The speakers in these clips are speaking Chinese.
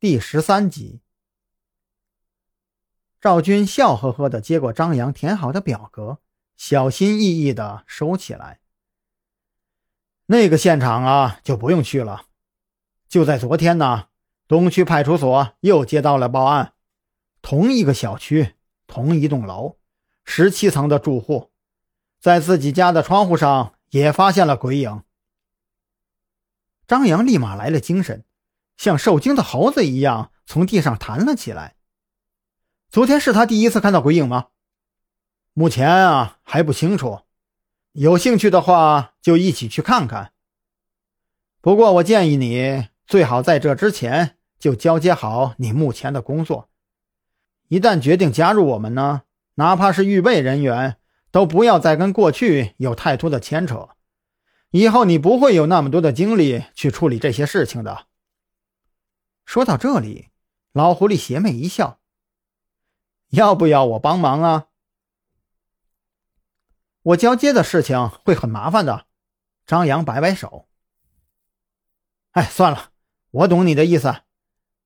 第十三集。赵军笑呵呵的接过张扬填好的表格，小心翼翼的收起来。那个现场啊，就不用去了。就在昨天呢，东区派出所又接到了报案，同一个小区，同一栋楼，十七层的住户，在自己家的窗户上也发现了鬼影。张扬立马来了精神，像受惊的猴子一样从地上弹了起来。昨天是他第一次看到鬼影吗？目前啊还不清楚，有兴趣的话就一起去看看。不过我建议你最好在这之前就交接好你目前的工作。一旦决定加入我们呢，哪怕是预备人员，都不要再跟过去有太多的牵扯。以后你不会有那么多的精力去处理这些事情的。说到这里，老狐狸邪魅一笑。要不要我帮忙啊？我交接的事情会很麻烦的。张扬摆摆手。哎，算了，我懂你的意思。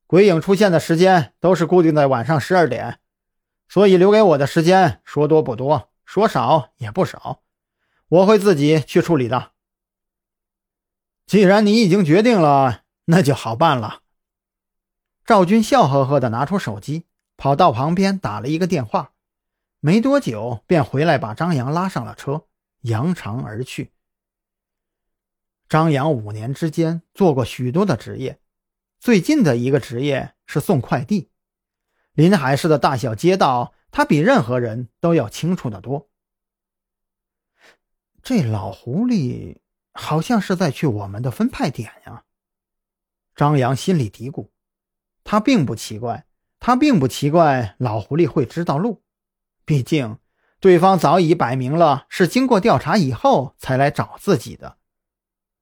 鬼影出现的时间都是固定在晚上十二点，所以留给我的时间说多不多，说少也不少。我会自己去处理的。既然你已经决定了，那就好办了。赵军笑呵呵的拿出手机。跑到旁边打了一个电话，没多久便回来把张扬拉上了车，扬长而去。张扬五年之间做过许多的职业，最近的一个职业是送快递。临海市的大小街道，他比任何人都要清楚的多。这老狐狸好像是在去我们的分派点呀，张扬心里嘀咕。他并不奇怪。他并不奇怪老狐狸会知道路，毕竟对方早已摆明了是经过调查以后才来找自己的。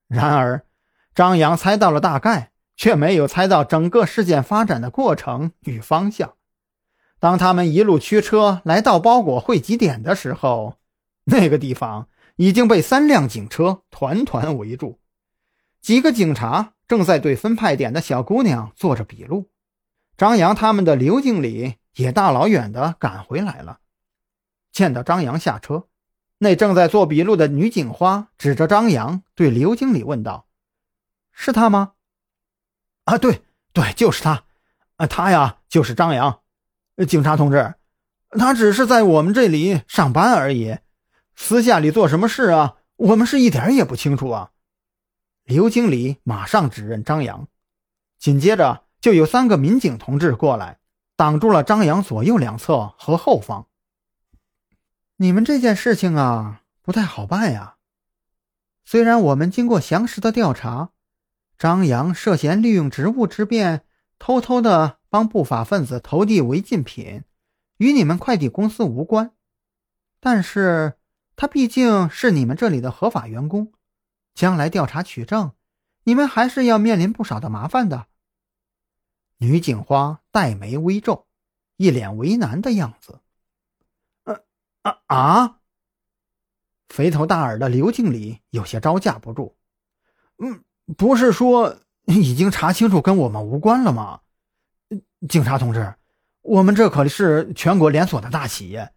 然而，张扬猜到了大概，却没有猜到整个事件发展的过程与方向。当他们一路驱车来到包裹汇集点的时候，那个地方已经被三辆警车团团围住，几个警察正在对分派点的小姑娘做着笔录。张扬他们的刘经理也大老远的赶回来了，见到张扬下车，那正在做笔录的女警花指着张扬对刘经理问道：“是他吗？”“啊，对对，就是他。啊，他呀，就是张扬。警察同志，他只是在我们这里上班而已，私下里做什么事啊？我们是一点也不清楚啊。”刘经理马上指认张扬，紧接着。就有三个民警同志过来，挡住了张扬左右两侧和后方。你们这件事情啊，不太好办呀。虽然我们经过详实的调查，张扬涉嫌利用职务之便，偷偷的帮不法分子投递违禁品，与你们快递公司无关，但是他毕竟是你们这里的合法员工，将来调查取证，你们还是要面临不少的麻烦的。女警花黛眉微皱，一脸为难的样子。呃啊啊！肥头大耳的刘经理有些招架不住。嗯，不是说已经查清楚跟我们无关了吗？警察同志，我们这可是全国连锁的大企业，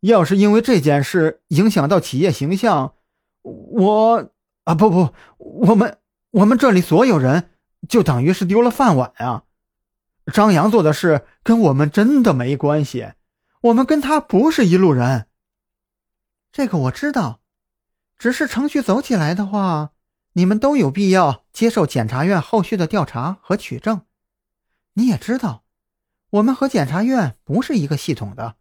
要是因为这件事影响到企业形象，我啊不不，我们我们这里所有人就等于是丢了饭碗啊！张扬做的事跟我们真的没关系，我们跟他不是一路人。这个我知道，只是程序走起来的话，你们都有必要接受检察院后续的调查和取证。你也知道，我们和检察院不是一个系统的。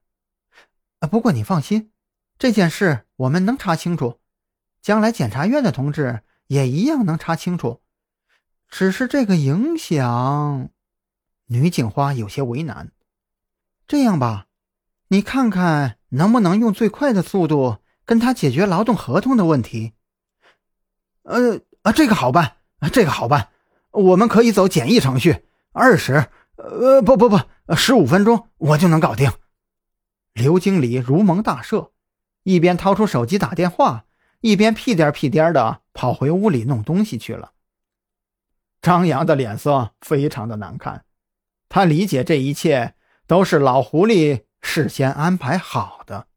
啊，不过你放心，这件事我们能查清楚，将来检察院的同志也一样能查清楚。只是这个影响。女警花有些为难，这样吧，你看看能不能用最快的速度跟他解决劳动合同的问题。呃啊，这个好办，这个好办，我们可以走简易程序，二十，呃，不不不，十五分钟我就能搞定。刘经理如蒙大赦，一边掏出手机打电话，一边屁颠屁颠的跑回屋里弄东西去了。张扬的脸色非常的难看。他理解这一切都是老狐狸事先安排好的。